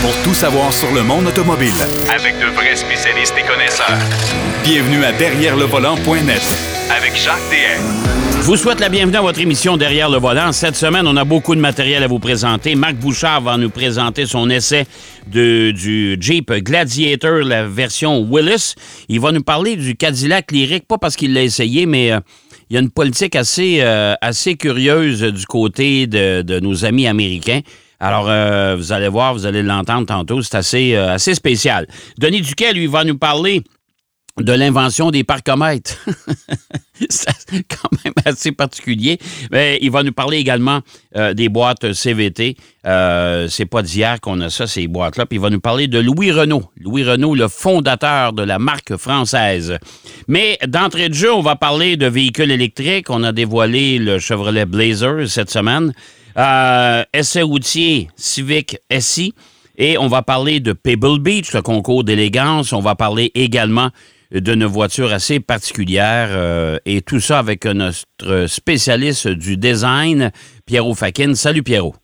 pour tout savoir sur le monde automobile. Avec de vrais spécialistes et connaisseurs. Bienvenue à Derrière le volant.net Avec Jacques DM. Je vous souhaite la bienvenue à votre émission Derrière le volant. Cette semaine, on a beaucoup de matériel à vous présenter. Marc Bouchard va nous présenter son essai de, du Jeep Gladiator, la version Willis. Il va nous parler du Cadillac Lyric, pas parce qu'il l'a essayé, mais euh, il y a une politique assez, euh, assez curieuse du côté de, de nos amis américains. Alors, euh, vous allez voir, vous allez l'entendre tantôt, c'est assez, euh, assez spécial. Denis Duquet, lui, va nous parler de l'invention des parcomètres. c'est quand même assez particulier. Mais il va nous parler également euh, des boîtes CVT. Euh, c'est pas d'hier qu'on a ça, ces boîtes-là. Puis il va nous parler de Louis Renault. Louis Renault, le fondateur de la marque française. Mais d'entrée de jeu, on va parler de véhicules électriques. On a dévoilé le Chevrolet Blazer cette semaine. Euh, essai routier Civic SI. Et on va parler de Pebble Beach, le concours d'élégance. On va parler également d'une voiture assez particulière euh, et tout ça avec notre spécialiste du design, Pierrot Fakin. Salut Pierrot.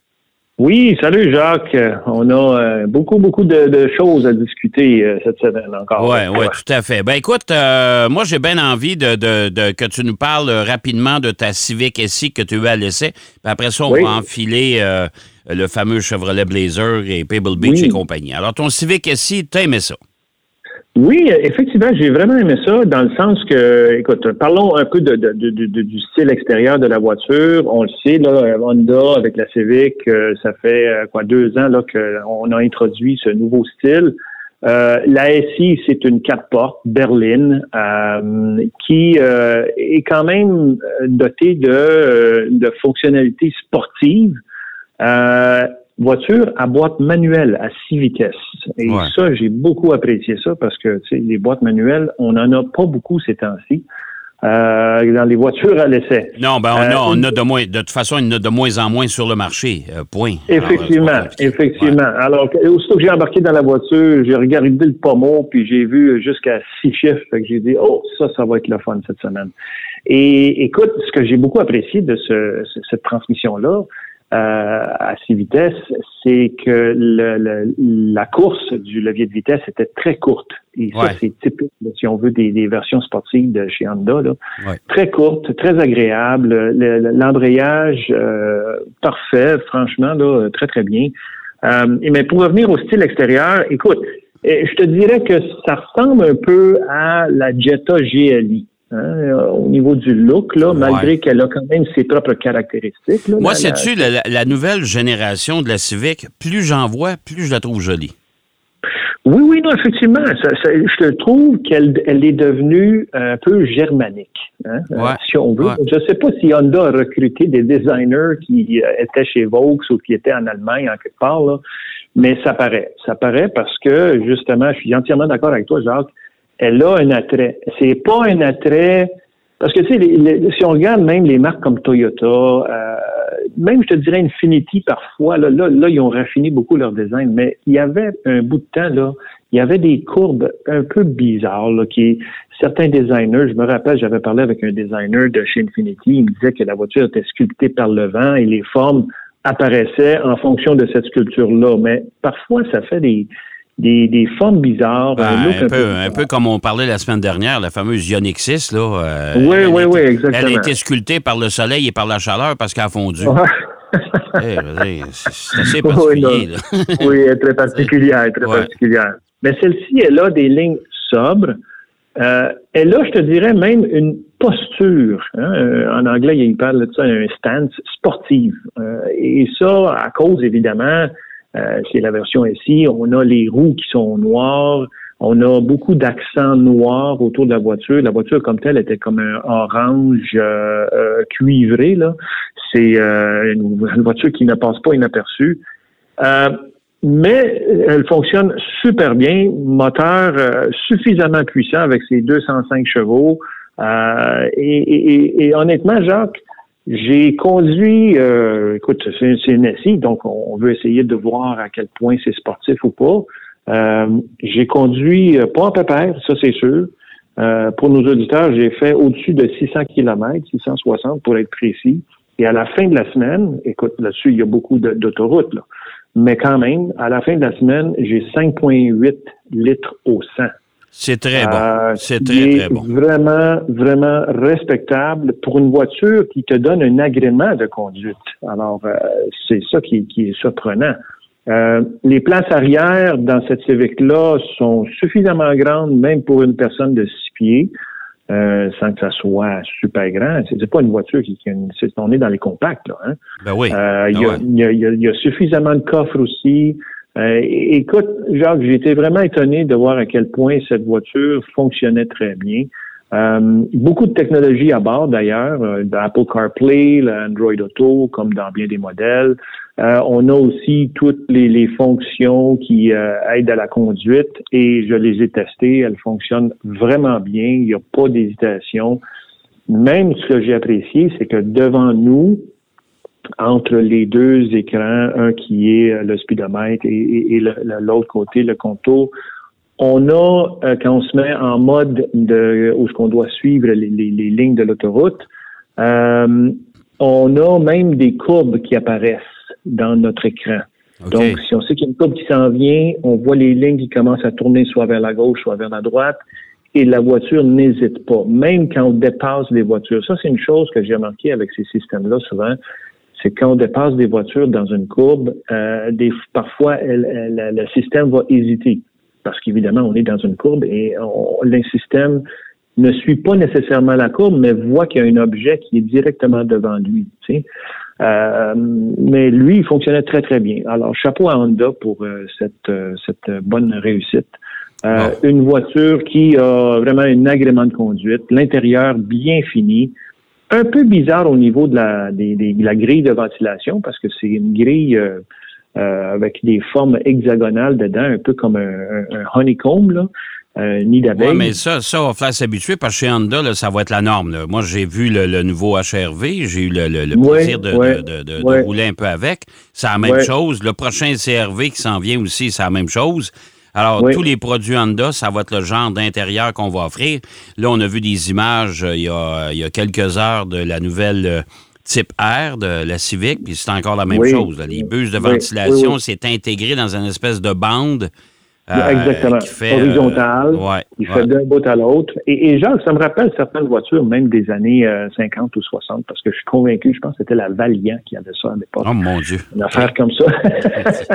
Oui, salut Jacques. On a euh, beaucoup, beaucoup de, de, choses à discuter euh, cette semaine encore. Oui, oui, tout à fait. Ben écoute, euh, moi j'ai bien envie de, de, de, que tu nous parles rapidement de ta Civic SI que tu as à l'essai. Puis après ça, on Oui. va enfiler le fameux Chevrolet Blazer et Pebble Beach Oui. et compagnie. Alors ton Civic SI, t'as aimé ça? Oui, effectivement, j'ai vraiment aimé ça dans le sens que, écoute, parlons un peu de, du style extérieur de la voiture. On le sait, là, Honda avec la Civic, euh, ça fait euh, quoi deux ans là qu'on a introduit ce nouveau style. Euh, la SI, c'est une quatre portes berline euh, qui euh, est quand même euh, dotée de, euh, de fonctionnalités sportives. Euh, voiture à boîte manuelle à six vitesses. Et Ouais. ça, j'ai beaucoup apprécié ça parce que les boîtes manuelles, on n'en a pas beaucoup ces temps-ci. Euh, dans les voitures à l'essai. Non, ben on, Euh, a, on a de moins, de toute façon, il y en a de moins en moins sur le marché. euh, point. Effectivement, Alors, effectivement. Alors, aussitôt que j'ai embarqué dans la voiture, j'ai regardé le pommeau, puis j'ai vu jusqu'à six chiffres. Fait que j'ai dit, oh, ça, ça va être le fun cette semaine. Et écoute, ce que j'ai beaucoup apprécié de ce- cette transmission-là, euh, à six vitesses, c'est que le- le- la course du levier de vitesse était très courte. Et ça, c'est typique, si on veut, des, des versions sportives de chez Honda. Là. Ouais. Très courte, très agréable. Le- le- L'embrayage, euh, parfait, franchement, là, très, très bien. Euh, et mais pour revenir au style extérieur, écoute, eh, je te dirais que ça ressemble un peu à la Jetta GLI. Hein, euh, au niveau du look, là, Ouais. malgré qu'elle a quand même ses propres caractéristiques. là, Moi, la- sais-tu, la, nouvelle génération de la Civic, plus j'en vois, plus je la trouve jolie. Oui, oui, non, effectivement. Ça, ça- je trouve qu'elle elle est devenue un peu germanique, hein, euh, Ouais. si on veut. Ouais. Je ne sais pas si Honda a recruté des designers qui euh, étaient chez Vaux ou qui étaient en Allemagne, en quelque part, là. mais ça paraît. Ça paraît parce que, justement, je suis entièrement d'accord avec toi, Jacques, elle a un attrait. C'est pas un attrait... Parce que, tu sais, si on regarde même les marques comme Toyota, euh, même, je te dirais, Infinity, parfois, là, là, là, ils ont raffiné beaucoup leur design, mais il y avait un bout de temps, là, il y avait des courbes un peu bizarres, là, qui, certains designers, je me rappelle, j'avais parlé avec un designer de chez Infinity, il me disait que la voiture était sculptée par le vent et les formes apparaissaient en fonction de cette sculpture-là. Mais parfois, ça fait des, des, des formes bizarres. Ben, un peu, un peu comme on parlait la semaine dernière, la fameuse Ioniq 6, là. euh, Oui, oui, a oui, exactement. Elle a été sculptée par le soleil et par la chaleur parce qu'elle a fondu. Eh, c'est assez Oui, particulier, oui, elle est très particulière, très Ouais. particulière. Mais celle-ci, elle a des lignes sobres. Euh, elle a, je te dirais, même une posture. hein. Euh, En anglais, il parle de ça, un stance sportive. Euh, et ça, à cause, évidemment, euh, c'est la version ici, on a les roues qui sont noires, on a beaucoup d'accents noirs autour de la voiture. La voiture comme telle était comme un orange euh, euh, cuivré. Là. C'est euh, une, une voiture qui ne passe pas inaperçue. Mais elle fonctionne super bien, moteur suffisamment puissant avec ses 205 chevaux. Et- et- et honnêtement, Jacques, j'ai conduit, euh, écoute, c'est une SI, donc on veut essayer de voir à quel point c'est sportif ou pas. Euh, j'ai conduit euh, pas en pépère, ça c'est sûr. Euh, pour nos auditeurs, j'ai fait au-dessus de 600 km, 660 pour être précis. Et à la fin de la semaine, écoute, là-dessus, il y a beaucoup d'autoroutes, mais quand même, à la fin de la semaine, j'ai 5,8 litres au 100. C'est très bon. Euh, c'est très, très bon. Vraiment, vraiment respectable pour une voiture qui te donne un agrément de conduite. Alors, euh, c'est ça qui, est surprenant. Euh, les places arrière dans cette Civic-là sont suffisamment grandes, même pour une personne de six pieds. Euh, sans que ça soit super grand. C'est pas une voiture qui, qui on est dans les compacts là. Hein? Ben oui. Euh, il y, y, a, suffisamment de coffres aussi. Euh, écoute, Jacques, j'ai été vraiment étonné de voir à quel point cette voiture fonctionnait très bien. Euh, beaucoup de technologies à bord d'ailleurs, euh, d'Apple CarPlay, l'Android Auto, comme dans bien des modèles. Euh, on a aussi toutes les, fonctions qui aident à la conduite et je les ai testées. Elles fonctionnent vraiment bien. Il n'y a pas d'hésitation. Même ce que j'ai apprécié, c'est que devant nous, entre les deux écrans, un qui est le speedomètre et, l'autre côté, le contour, on a, euh, quand on se met en mode de où qu'on doit suivre les, lignes de l'autoroute, euh, on a même des courbes qui apparaissent dans notre écran. Donc, si on sait qu'il y a une courbe qui s'en vient, on voit les lignes qui commencent à tourner soit vers la gauche, soit vers la droite, et la voiture n'hésite pas, même quand on dépasse les voitures. Ça, c'est une chose que j'ai remarqué avec ces systèmes-là souvent, c'est quand on dépasse des voitures dans une courbe, euh, des, parfois le système va hésiter parce qu'évidemment, on est dans une courbe et le système ne suit pas nécessairement la courbe, mais voit qu'il y a un objet qui est directement devant lui. Euh, mais lui, il fonctionnait très, très bien. Alors, chapeau à Honda pour euh, cette, euh, cette bonne réussite. Une voiture qui a vraiment un agrément de conduite, l'intérieur bien fini, un peu bizarre au niveau de la, de la grille de ventilation parce que c'est une grille euh, avec des formes hexagonales dedans, un peu comme un, honeycomb, là. Un nid. Oui, mais ça, ça, on va falloir s'habituer parce que chez Honda, là, ça va être la norme. Moi, j'ai vu le, nouveau HRV, j'ai eu le, plaisir de, rouler un peu avec. C'est la même chose. Le prochain CRV qui s'en vient aussi, c'est la même chose. Alors, tous les produits Honda, ça va être le genre d'intérieur qu'on va offrir. Là, on a vu des images euh, il, y a, il y a quelques heures de la nouvelle euh, type R de la Civic, puis c'est encore la même chose. Les buses de ventilation, c'est intégré dans une espèce de bande. Euh, Exactement. Qui fait, Horizontale. Euh, il fait d'un bout à l'autre. Et, et genre, ça me rappelle certaines voitures, même des années 50 euh, ou 60, parce que je suis convaincu, je pense que c'était la Valiant qui avait ça à l'époque. Oh mon Dieu. Une affaire comme ça.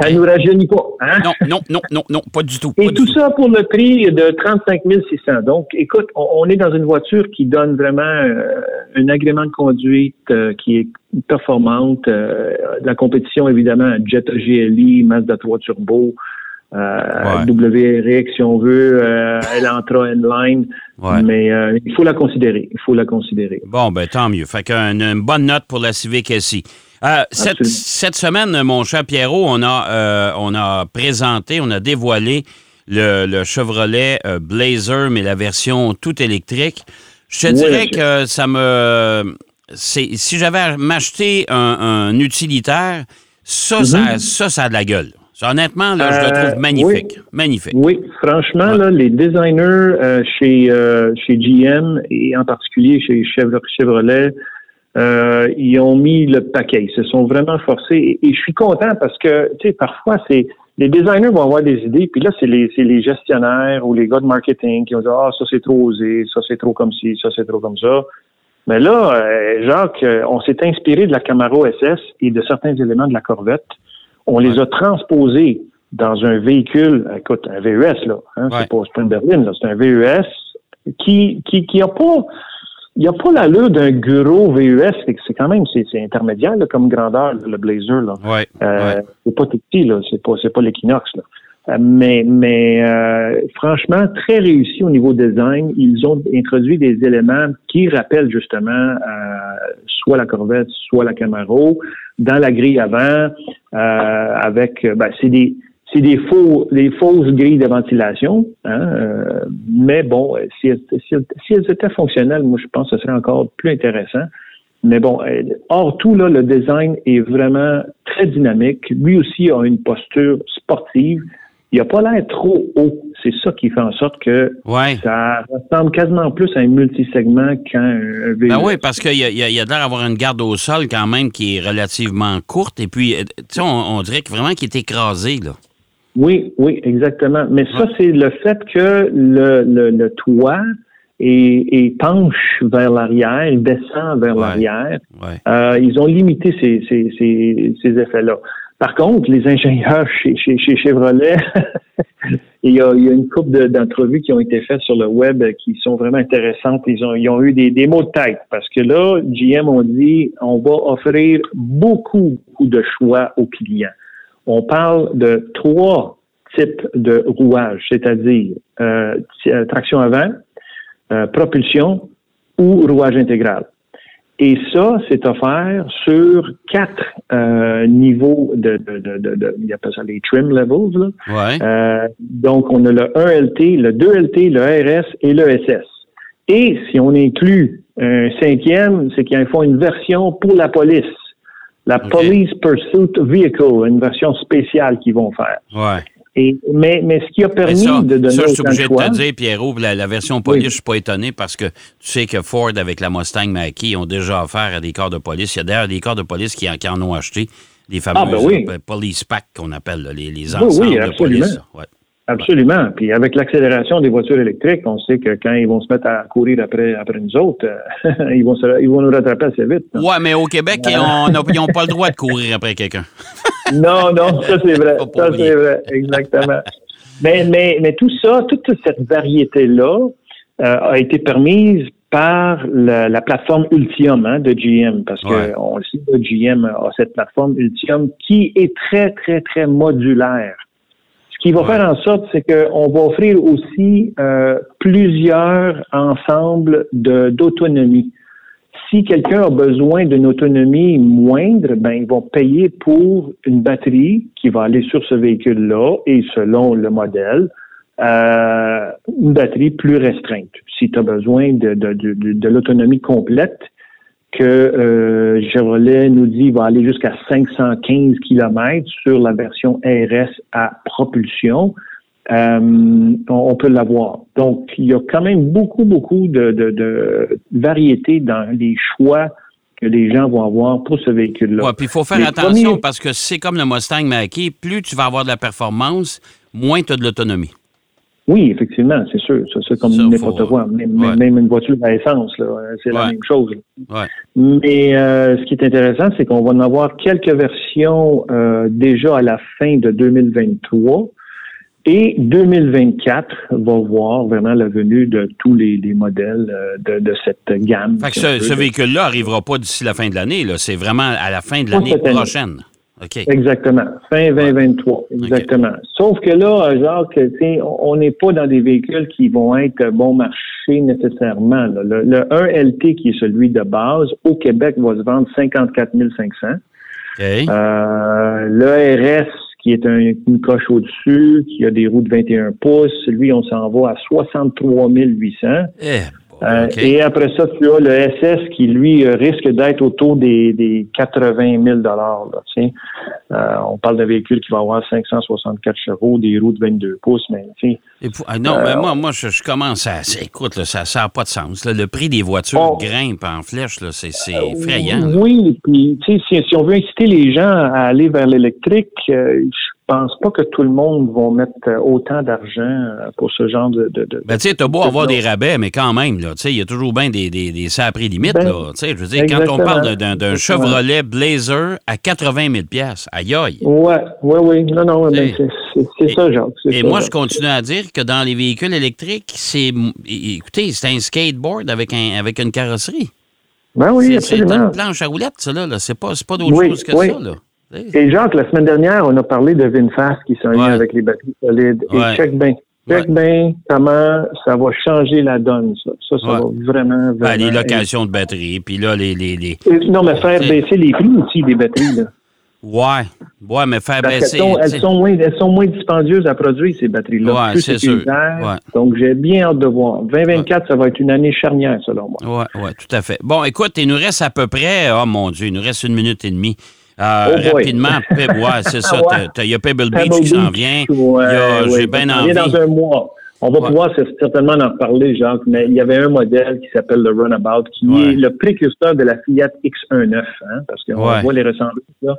Ça nous rajeunit pas. Hein? Non, non, non, non, non, pas du tout. et tout ça pour le prix de 35 600. Donc, écoute, on, est dans une voiture qui donne vraiment un agrément de conduite qui est performante. la compétition, évidemment, Jetta GLI, Mazda 3 Turbo, euh, WRX, si on veut, euh, elle entrera line, mais euh, il faut la considérer. Il faut la considérer. Bon, ben tant mieux. Fait qu'une une bonne note pour la Civic SI. Cette, cette, semaine, mon cher Pierrot, on a, on a présenté, on a dévoilé le, Chevrolet Blazer, mais la version tout électrique. Je te dirais que ça me. Si j'avais m'acheter un, utilitaire, ça, ça, mm-hmm. ça, ça a de la gueule. Honnêtement, là, je le trouve euh, magnifique. Oui, magnifique. Oui, franchement, là, les designers euh, chez, euh, chez GM et en particulier chez Chevrolet, ils ont mis le paquet. Ils se sont vraiment forcés. Et, je suis content parce que, tu sais, parfois, c'est les designers vont avoir des idées, puis là, c'est les, les gestionnaires ou les gars de marketing qui vont dire Ah, ça c'est trop osé, ça c'est trop comme ci, ça c'est trop comme ça. Mais là, Jacques, on s'est inspiré de la Camaro SS et de certains éléments de la Corvette on les a transposés dans un véhicule, écoute, un VES, là, hein, c'est pas un berlin, là, c'est un VES qui, qui, qui a pas, il a pas l'allure d'un gros VES, c'est quand même, c'est intermédiaire, comme grandeur, le Blazer, là. Ouais, euh, C'est pas tout petit, là, c'est pas, c'est pas l'Equinox, là. Euh, mais mais euh, franchement, très réussi au niveau design. Ils ont introduit des éléments qui rappellent justement euh, soit la Corvette, soit la Camaro dans la grille avant, avec ben, c'est des c'est des faux des fausses grilles de ventilation, hein, mais bon, si, si, si, elles étaient fonctionnelles, moi je pense que ce serait encore plus intéressant. Mais bon, hors tout, là, le design est vraiment très dynamique. Lui aussi a une posture sportive il n'a pas l'air trop haut. C'est ça qui fait en sorte que Ouais. ça ressemble quasiment plus à un multisegment qu'un VUS. Ben oui, parce qu'il y a, y a- il y a l'air d'avoir une garde au sol quand même qui est relativement courte. Et puis, euh, tu on, on dirait que vraiment qu'il est écrasé, là. Oui, oui, exactement. Mais ça, c'est le fait que le, le, le toit est, penche vers l'arrière, il descend vers Ouais. l'arrière. Ouais. Euh, ils ont limité ces, ces, ces, ces effets-là. Par contre, les ingénieurs chez, chez, chez Chevrolet, il, y a, une couple de- d'entrevues qui ont été faites sur le web qui sont vraiment intéressantes. Ils ont, ils ont eu des, mots de tête parce que là, GM ont dit on va offrir beaucoup, beaucoup de choix aux clients. On parle de trois types de rouages, c'est-à-dire euh, euh, traction avant, euh, propulsion ou rouage intégral. Et ça, c'est offert sur quatre euh, niveaux de, de, de, de, de- ils appellent ça les trim levels. Là. Ouais. Euh, donc, on a le 1LT, le 2LT, le RS et le SS. Et si on inclut un cinquième, c'est qu'ils font une version pour la police. La. Police Pursuit Vehicle, une version spéciale qu'ils vont faire. Ouais. Et, mais, mais ce qui a permis ça, de donner ça, je suis de obligé de te dire, Pierrot, la, la version police, Oui. je suis pas étonné parce que tu sais que Ford, avec la Mustang Mach-E, ont déjà offert à des corps de police. Il y a d'ailleurs des corps de police qui en, qui en ont acheté, fameux Ah, ben oui. police pack qu'on appelle, là, les, les Oui, ensembles oui, de absolument. police. Ouais. Absolument. Puis avec l'accélération des voitures électriques, on sait que quand ils vont se mettre à courir après, après nous autres, euh, ils, vont se- ils vont nous rattraper assez vite. hein. Ouais, mais au Québec, on ils n'ont pas le droit de courir après quelqu'un. Non, non, ça c'est vrai. Ça c'est vrai, exactement. mais, mais, mais tout ça, toute cette variété-là euh, a été permise par la, la plateforme Ultium hein, de GM, parce Ouais. que on le sait, GM a cette plateforme Ultium qui est très, très, très modulaire. Ce qui va Ouais. faire en sorte, c'est qu'on va offrir aussi euh, plusieurs ensembles d'autonomie. Si quelqu'un a besoin d'une autonomie moindre, ben ils vont payer pour une batterie qui va aller sur ce véhicule-là et selon le modèle, euh, une batterie plus restreinte. Si tu as besoin de, de, de, de- l'autonomie complète, que euh, Chevrolet nous dit va aller jusqu'à 515 km sur la version RS à propulsion, euh, on, peut l'avoir. Donc, il y a quand même beaucoup, beaucoup de, de, de variété dans les choix que les gens vont avoir pour ce véhicule-là. Ouais, puis il faut faire Les attention premiers- parce que c'est comme le Mustang Mach-E, plus tu vas avoir de la performance, moins tu as de l'autonomie. Oui, effectivement, c'est sûr. Ça, C'est comme n'importe quoi. Même, ouais. même une voiture à essence, c'est la même chose. Ouais. Mais euh, ce qui est intéressant, c'est qu'on va en avoir quelques versions euh, déjà à la fin de 2023. Et 2024 va voir vraiment la venue de tous les, les modèles euh, de, de cette gamme. Fait que ce, véhicule-là n'arrivera pas d'ici la fin de l'année. C'est vraiment à la fin de l'année prochaine. Exactement. Fin 2023. Exactement. Sauf que là, Jacques, on n'est pas dans des véhicules qui vont être bon marché nécessairement. là. Le, le 1LT, qui est celui de base, au Québec, va se vendre 54 500. OK. Euh, le RS, qui est un- une coche au-dessus, qui a des roues de 21 pouces, lui, on s'en va à 63 800. Eh, Euh. Et après ça, tu as le SS qui, lui, euh, risque d'être autour des, des 80 000 là. Euh, On parle d'un véhicule qui va avoir 564 chevaux, des roues de 22 pouces, mais Et pour- ah, non, Euh, mais moi, moi je, je commence à. Écoute, là, ça n'a pas de sens. là. Le prix des voitures grimpe en flèche. C'est effrayant. Oui, puis si, si on veut inciter les gens à aller vers l'électrique, euh, je pense pas que tout le monde va mettre euh, autant d'argent euh, pour ce genre de... de, de- Ben, tu sais, t'as beau de- avoir des rabais, mais quand même, là, tu sais, il y a toujours bien des, des, des ça à prix limite, Ben, là. Tu sais, je veux dire, quand on parle d'un-. Chevrolet Blazer à 80 000 aïe aïe. Ouais, ouais, oui, non, non, mais Et- c'est- ça, Jacques. Et ça, moi, je continue à dire que dans les véhicules électriques, c'est. Écoutez, c'est un skateboard avec, un, avec une carrosserie. Ben oui, C'est- c'est absolument. une planche à roulettes, ça, là. là. C'est pas, c'est pas d'autre Oui, chose que oui. ça, là. Et Jacques, la semaine dernière, on a parlé de VinFast qui s'en vient Ouais. avec les batteries solides. Ouais. Et check bien. Check bien comment ça va changer la donne, ça. Ça, ça Ouais. va vraiment, vraiment... Ben, les locations de batterie, puis là, les. les, les- Et- Non, mais faire baisser les prix aussi des batteries, là. Ouais. Ouais, mais faire Parce baisser. qu'elles sont, elles sont moins, elles sont moins dispendieuses à produire, ces batteries-là. Ouais, Plus c'est sûr. Ouais. Donc, j'ai bien hâte de voir. 2024, ça va être une année charnière, selon moi. Oui, oui, tout à fait. Bon, écoute, il nous reste à peu près, oh mon Dieu, il nous reste une minute et demie. Euh, Oh rapidement, ouais, c'est ça. Ouais. Il y a Pebble Beach Pebble qui s'en vient. ouais, ouais, J'ai bien envie. dans un mois. On va Ouais. pouvoir certainement en reparler, Jacques, mais il y avait un modèle qui s'appelle le Runabout, qui Ouais. est le précurseur de la Fiat X19, hein, parce qu'on Ouais. voit les ressemblances.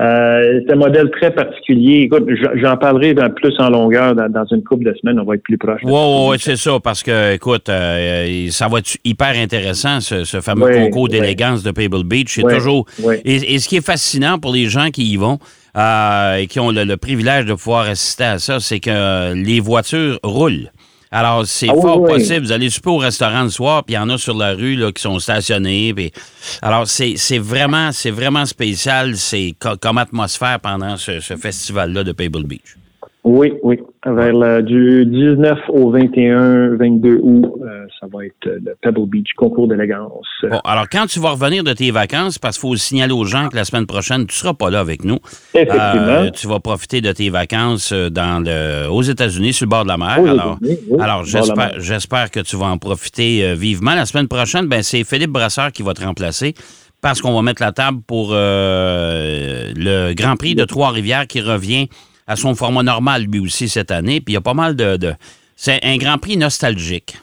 Euh, c'est un modèle très particulier. Écoute, j'en parlerai dans- plus en longueur dans, dans une couple de semaines. On va être plus proche. Oui, c'est ça, parce que, écoute, euh, ça va être hyper intéressant, ce, ce fameux concours d'élégance de Pebble Beach. C'est toujours. et ce qui est fascinant pour les gens qui y vont euh, et qui ont le, le privilège de pouvoir assister à ça, c'est que euh, les voitures roulent. Alors, c'est Ah oui, fort oui. possible. Vous allez souper au restaurant le soir, puis il y en a sur la rue là, qui sont stationnés. puis- Alors, c'est vraiment, c'est vraiment spécial. C'est co- comme atmosphère pendant ce, ce festival-là de Pebble Beach. Oui, oui. Vers le- du 19 au 21, 22 août, euh, ça va être euh, le Pebble Beach concours d'élégance. Bon, alors quand tu vas revenir de tes vacances, parce qu'il faut signaler aux gens que la semaine prochaine, tu seras pas là avec nous. Effectivement. Euh, tu vas profiter de tes vacances dans le, aux États-Unis, sur le bord de la mer. Alors, oui, alors la j'espère, que tu vas en profiter vivement. La semaine prochaine, ben, c'est Philippe Brasseur qui va te remplacer parce qu'on va mettre la table pour euh, le Grand Prix de Trois-Rivières qui revient à son format normal lui aussi cette année. Puis il y a pas mal de... de- c'est un Grand Prix nostalgique.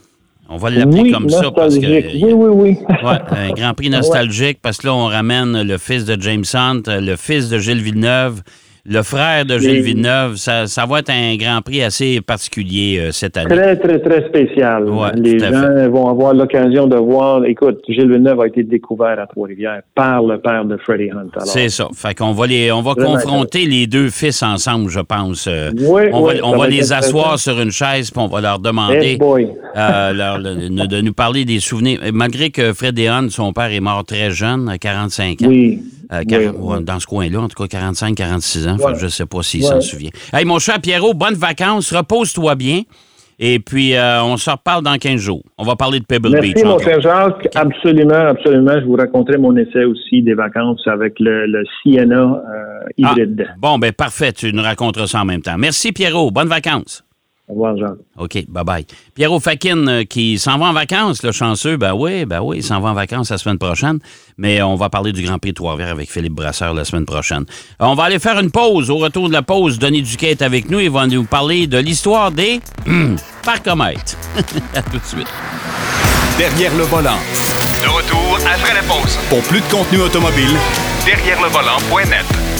On va l'appeler oui, comme ça parce que... Oui, oui, oui. Ouais, un Grand Prix nostalgique parce que là, on ramène le fils de James Hunt, le fils de Gilles Villeneuve, le frère de Gilles Villeneuve. Ça, ça va être un Grand Prix assez particulier euh, cette année. Très, très, très spécial. Ouais, Les gens vont avoir l'occasion de voir. Écoute, Gilles Villeneuve a été découvert à Trois-Rivières par le père de Freddie Hunt. C'est ça. Fait qu'on va les, on va confronter les deux fils ensemble, je pense. Euh, Oui, on va, oui, on ça va va les asseoir sur une chaise puis on va leur demander euh, leur- de nous parler des souvenirs. Malgré que Freddie Hunt, son père, est mort très jeune, à 45 ans. Oui. Euh, oui, oui. Dans ce coin-là, en tout cas 45, 46 ans. Ouais. je ne sais pas s'il Ouais. s'en souvient. Hey, mon cher Pierrot, bonnes vacances. Repose-toi bien. Et puis, euh, on se reparle dans 15 jours. On va parler de Pebble Merci, Beach. mon encore. cher Jacques. Absolument, absolument. Je vous raconterai mon essai aussi des vacances avec le, le Sienna euh, Ah, hybride. bon, ben parfait. Tu nous raconteras ça en même temps. Merci, Pierrot. Bonnes vacances. Au revoir. OK, bye-bye. Pierrot Fakin euh, qui s'en va en vacances, le chanceux, ben oui, ben oui, il s'en va en vacances la semaine prochaine. Mais on va parler du Grand Prix de Trois-Rivières avec Philippe Brasseur la semaine prochaine. Euh, On va aller faire une pause. Au retour de la pause, Denis Duquet est avec nous. Il va nous parler de l'histoire des parcomètres. à tout de suite. Derrière le volant. De retour après la pause. Pour plus de contenu automobile, Derrière le volant.net.